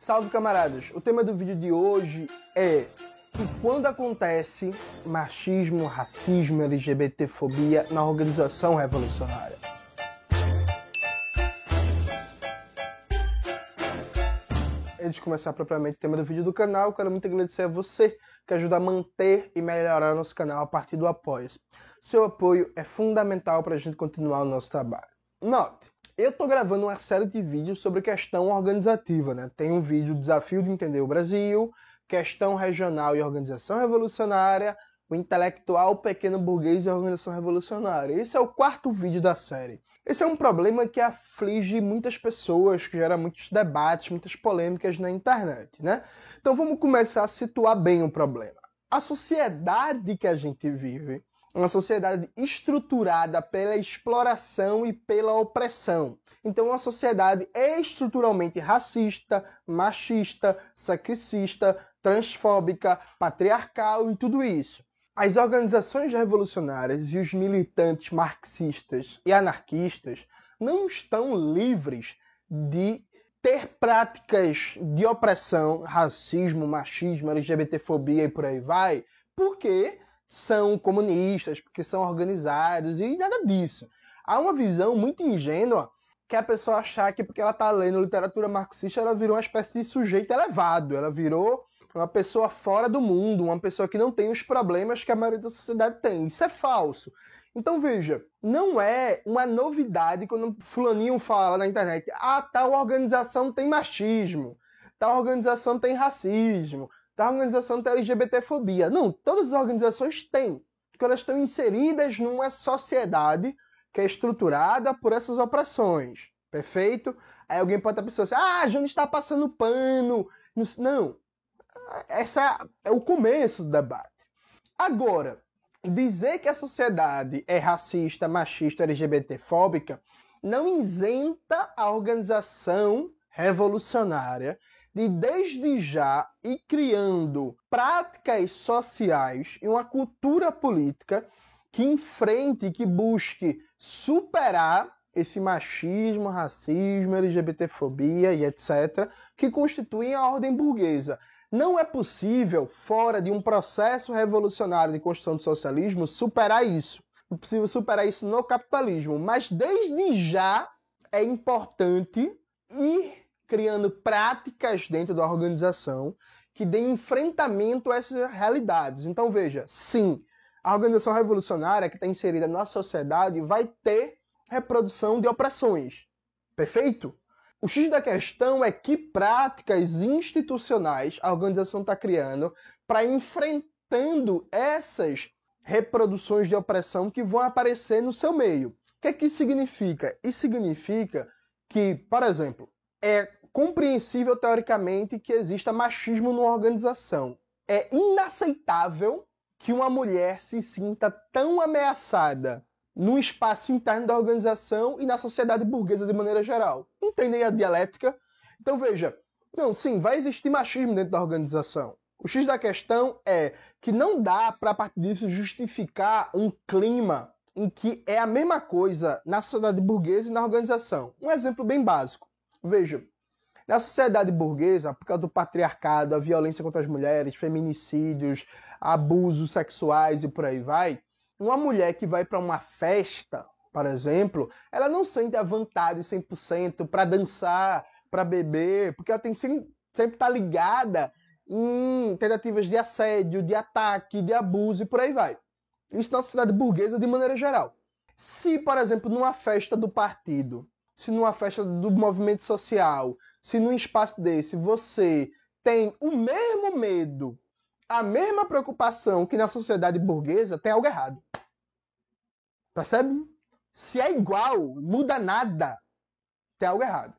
Salve camaradas! O tema do vídeo de hoje é e quando acontece machismo, racismo, LGBTfobia na organização revolucionária. Antes de começar propriamente o tema do vídeo do canal, quero muito agradecer a você que ajuda a manter e melhorar nosso canal a partir do apoio. Seu apoio é fundamental para a gente continuar o nosso trabalho. Note, eu estou gravando uma série de vídeos sobre questão organizativa, né? Tem um vídeo Desafio de Entender o Brasil, Questão Regional e Organização Revolucionária, o intelectual pequeno burguês e organização revolucionária. Esse é o quarto vídeo da série. Esse é um problema que aflige muitas pessoas, que gera muitos debates, muitas polêmicas na internet, né? Então vamos começar a situar bem o problema. A sociedade que a gente vive uma sociedade estruturada pela exploração e pela opressão. Então, uma sociedade estruturalmente racista, machista, sexista, transfóbica, patriarcal e tudo isso. As organizações revolucionárias e os militantes marxistas e anarquistas não estão livres de ter práticas de opressão, racismo, machismo, LGBTfobia e por aí vai, porque são comunistas, porque são organizados e nada disso. Há uma visão muito ingênua que a pessoa achar que porque ela está lendo literatura marxista, ela virou uma espécie de sujeito elevado, ela virou uma pessoa fora do mundo, uma pessoa que não tem os problemas que a maioria da sociedade tem. Isso é falso. Então veja, não é uma novidade quando fulaninho fala na internet, ah, tal organização tem machismo, tal organização tem racismo, da organização tem LGBTfobia. Não, todas as organizações têm, porque elas estão inseridas numa sociedade que é estruturada por essas opressões. Perfeito? Aí alguém pode estar pensando assim, ah, a Júnior está passando pano. Não. Essa é o começo do debate. Agora, dizer que a sociedade é racista, machista, LGBTfóbica não isenta a organização revolucionária de desde já ir criando práticas sociais e uma cultura política que enfrente, que busque superar esse machismo, racismo, LGBTfobia e etc., que constituem a ordem burguesa. Não é possível, fora de um processo revolucionário de construção do socialismo, superar isso. Não é possível superar isso no capitalismo, mas desde já é importante ir criando práticas dentro da organização que deem enfrentamento a essas realidades. Então, veja, sim, a organização revolucionária que está inserida na sociedade vai ter reprodução de opressões. Perfeito? O X da questão é que práticas institucionais a organização está criando para enfrentando essas reproduções de opressão que vão aparecer no seu meio. O que, é que isso significa? Isso significa que, por exemplo, é compreensível teoricamente que exista machismo numa organização. É inaceitável que uma mulher se sinta tão ameaçada no espaço interno da organização e na sociedade burguesa de maneira geral. Entendem a dialética? Então veja, não, sim, vai existir machismo dentro da organização. O X da questão é que não dá para partir disso justificar um clima em que é a mesma coisa na sociedade burguesa e na organização. Um exemplo bem básico. Veja, na sociedade burguesa, por causa do patriarcado, a violência contra as mulheres, feminicídios, abusos sexuais e por aí vai, uma mulher que vai para uma festa, por exemplo, ela não sente a vontade 100% para dançar, para beber, porque ela tem sempre estar tá ligada em tentativas de assédio, de ataque, de abuso e por aí vai. Isso na sociedade burguesa de maneira geral. Se, por exemplo, numa festa do partido, se numa festa do movimento social, se num espaço desse você tem o mesmo medo, a mesma preocupação que na sociedade burguesa, tem algo errado. Percebe? Se é igual, muda nada, tem algo errado.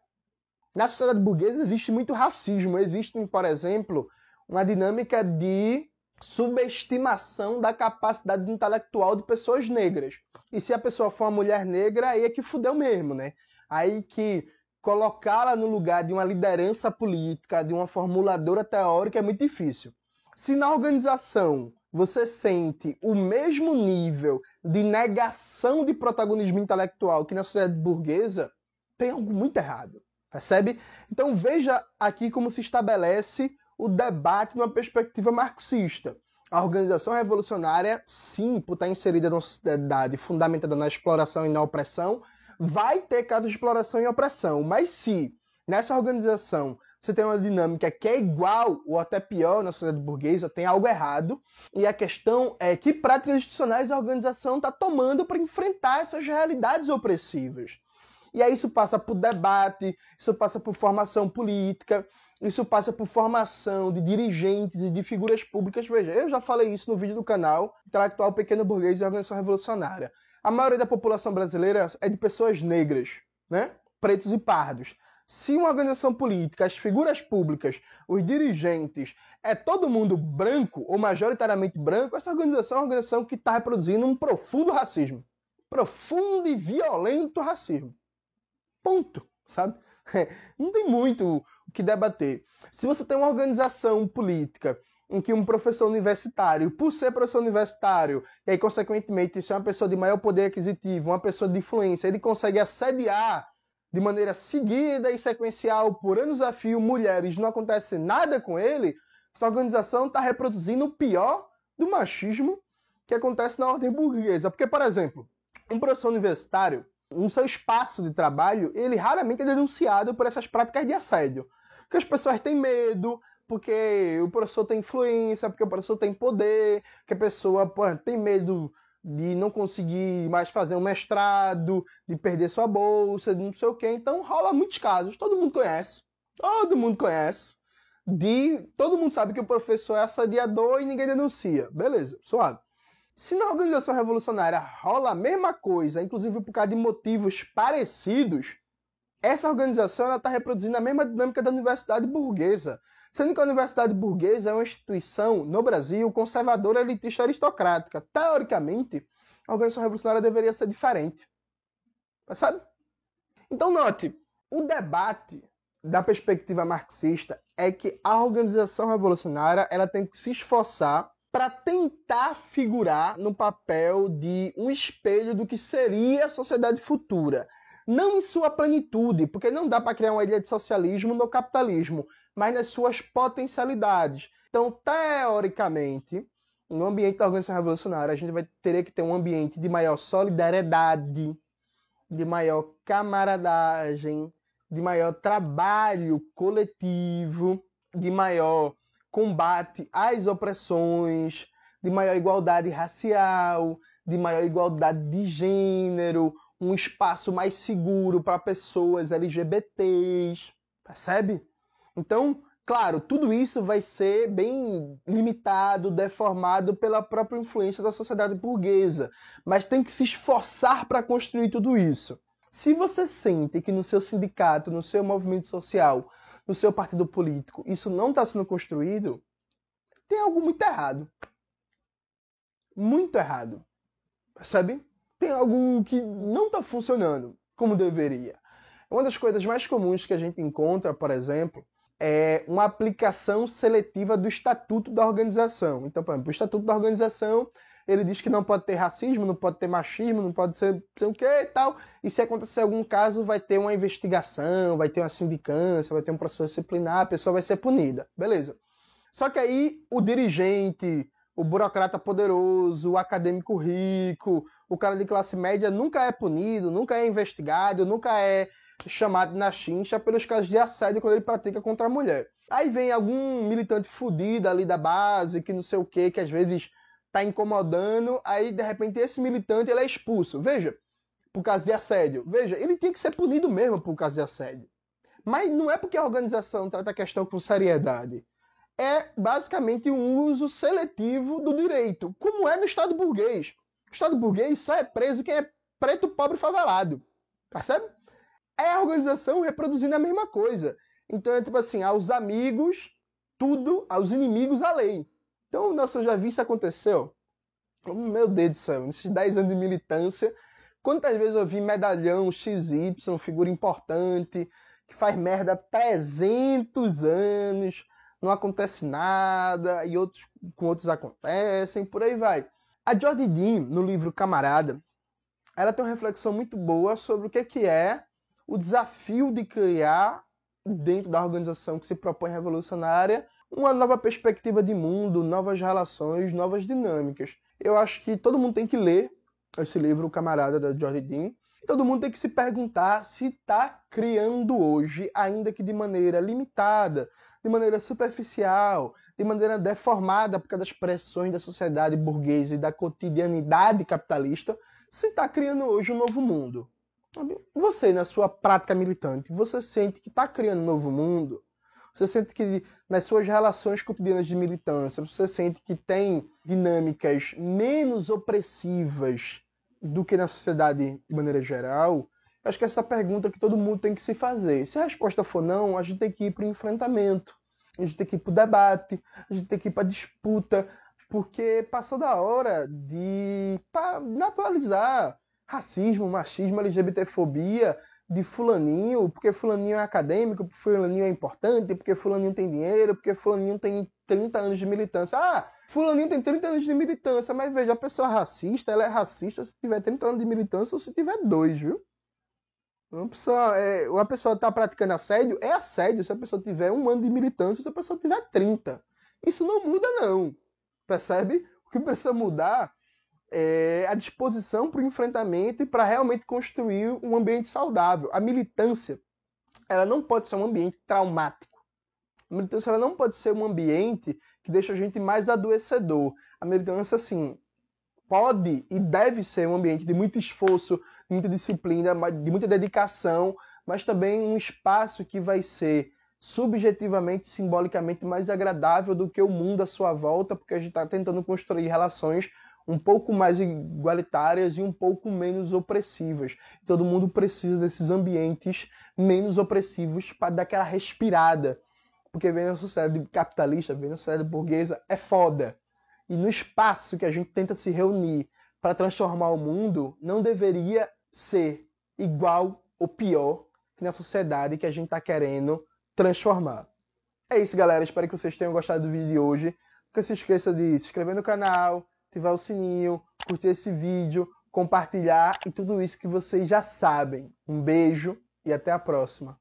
Na sociedade burguesa existe muito racismo. Existe, por exemplo, uma dinâmica de subestimação da capacidade intelectual de pessoas negras. E se a pessoa for uma mulher negra, aí é que fudeu mesmo, né? Aí que colocá-la no lugar de uma liderança política, de uma formuladora teórica é muito difícil. Se na organização você sente o mesmo nível de negação de protagonismo intelectual que na sociedade burguesa, tem algo muito errado. Percebe? Então veja aqui como se estabelece o debate numa perspectiva marxista. A organização revolucionária, sim, por estar inserida numa sociedade fundamentada na exploração e na opressão, vai ter casos de exploração e opressão. Mas se nessa organização você tem uma dinâmica que é igual ou até pior na sociedade burguesa, tem algo errado. E a questão é que práticas institucionais a organização está tomando para enfrentar essas realidades opressivas. E aí isso passa por debate, isso passa por formação política, isso passa por formação de dirigentes e de figuras públicas. Veja, eu já falei isso no vídeo do canal Intelectual Pequeno Burguês e Organização Revolucionária. A maioria da população brasileira é de pessoas negras, né? pretos e pardos. Se uma organização política, as figuras públicas, os dirigentes, é todo mundo branco ou majoritariamente branco, essa organização é uma organização que está reproduzindo um profundo racismo. Profundo e violento racismo. Ponto, sabe? Não tem muito o que debater. Se você tem uma organização política em que um professor universitário, por ser professor universitário, e aí, consequentemente, ser é uma pessoa de maior poder aquisitivo, uma pessoa de influência, ele consegue assediar de maneira seguida e sequencial por anos a fio mulheres, não acontece nada com ele, essa organização está reproduzindo o pior do machismo que acontece na ordem burguesa. Porque, por exemplo, um professor universitário, no seu espaço de trabalho, ele raramente é denunciado por essas práticas de assédio. Porque as pessoas têm medo, porque o professor tem influência, porque o professor tem poder, que a pessoa pô, tem medo de não conseguir mais fazer um mestrado, de perder sua bolsa, de não sei o quê. Então rola muitos casos, todo mundo conhece. Todo mundo conhece. De todo mundo sabe que o professor é assediador e ninguém denuncia. Beleza, suave. Se na organização revolucionária rola a mesma coisa, inclusive por causa de motivos parecidos, essa organização está reproduzindo a mesma dinâmica da universidade burguesa. Sendo que a universidade burguesa é uma instituição, no Brasil, conservadora, elitista aristocrática. Teoricamente, a organização revolucionária deveria ser diferente. Sabe? Então, note, o debate da perspectiva marxista é que a organização revolucionária ela tem que se esforçar para tentar figurar no papel de um espelho do que seria a sociedade futura. Não em sua plenitude, porque não dá para criar uma ilha de socialismo no capitalismo, mas nas suas potencialidades. Então, teoricamente, no ambiente da organização revolucionária, a gente vai ter que ter um ambiente de maior solidariedade, de maior camaradagem, de maior trabalho coletivo, de maior combate às opressões, de maior igualdade racial, de maior igualdade de gênero, um espaço mais seguro para pessoas LGBTs, percebe? Então, claro, tudo isso vai ser bem limitado, deformado pela própria influência da sociedade burguesa, mas tem que se esforçar para construir tudo isso. Se você sente que no seu sindicato, no seu movimento social, no seu partido político, isso não está sendo construído, tem algo muito errado. Muito errado. Percebe? Tem algo que não está funcionando como deveria. Uma das coisas mais comuns que a gente encontra, por exemplo, é uma aplicação seletiva do estatuto da organização. Então, por exemplo, o estatuto da organização ele diz que não pode ter racismo, não pode ter machismo, não pode ser sei o que e tal. E se acontecer algum caso, vai ter uma investigação, vai ter uma sindicância, vai ter um processo disciplinar, a pessoa vai ser punida. Beleza. Só que aí o dirigente, o burocrata poderoso, o acadêmico rico, o cara de classe média nunca é punido, nunca é investigado, nunca é chamado na chincha pelos casos de assédio quando ele pratica contra a mulher. Aí vem algum militante fudido ali da base, que não sei o que, que às vezes tá incomodando, aí de repente esse militante ele é expulso. Veja, por causa de assédio. Veja, ele tinha que ser punido mesmo por causa de assédio. Mas não é porque a organização trata a questão com seriedade. É basicamente um uso seletivo do direito, como é no Estado burguês. O Estado burguês só é preso quem é preto, pobre e favelado. Percebe? É a organização reproduzindo a mesma coisa. Então é tipo assim, aos amigos, tudo, aos inimigos, a lei. Então, nossa, eu já vi isso acontecer. Meu Deus do céu, nesses 10 anos de militância, quantas vezes eu vi medalhão XY, figura importante, que faz merda há 300 anos, não acontece nada, e outros com outros acontecem, por aí vai. A Jodie Dean, no livro Camarada, ela tem uma reflexão muito boa sobre o que, que é o desafio de criar, dentro da organização que se propõe revolucionária, uma nova perspectiva de mundo, novas relações, novas dinâmicas. Eu acho que todo mundo tem que ler esse livro, Camarada, da Jordi Dean. Todo mundo tem que se perguntar se está criando hoje, ainda que de maneira limitada, de maneira superficial, de maneira deformada por causa das pressões da sociedade burguesa e da cotidianidade capitalista, se está criando hoje um novo mundo. Você, na sua prática militante, você sente que está criando um novo mundo? Você sente que nas suas relações cotidianas de militância, você sente que tem dinâmicas menos opressivas do que na sociedade de maneira geral? Acho que essa é pergunta que todo mundo tem que se fazer. Se a resposta for não, a gente tem que ir para o enfrentamento, a gente tem que ir para o debate, a gente tem que ir para a disputa, porque passou da hora de naturalizar racismo, machismo, LGBTfobia de fulaninho, porque fulaninho é acadêmico, porque fulaninho é importante, porque fulaninho tem dinheiro, porque fulaninho tem 30 anos de militância. Ah, fulaninho tem 30 anos de militância, mas veja, a pessoa racista, ela é racista se tiver 30 anos de militância ou se tiver dois, viu? Uma pessoa, é, uma pessoa está praticando assédio, é assédio se a pessoa tiver um ano de militância, se a pessoa tiver 30. Isso não muda, não. Percebe? O que precisa mudar é a disposição para o enfrentamento e para realmente construir um ambiente saudável. A militância, ela não pode ser um ambiente traumático. A militância ela não pode ser um ambiente que deixa a gente mais adoecedor. A militância, assim, pode e deve ser um ambiente de muito esforço, de muita disciplina, de muita dedicação, mas também um espaço que vai ser subjetivamente, simbolicamente mais agradável do que o mundo à sua volta, porque a gente está tentando construir relações um pouco mais igualitárias e um pouco menos opressivas. Todo mundo precisa desses ambientes menos opressivos para dar aquela respirada. Porque vem na sociedade capitalista, vem na sociedade burguesa, é foda. E no espaço que a gente tenta se reunir para transformar o mundo, não deveria ser igual ou pior que na sociedade que a gente está querendo transformar. É isso, galera. Espero que vocês tenham gostado do vídeo de hoje. Nunca se esqueça de se inscrever no canal, ativar o sininho, curtir esse vídeo, compartilhar e tudo isso que vocês já sabem. Um beijo e até a próxima.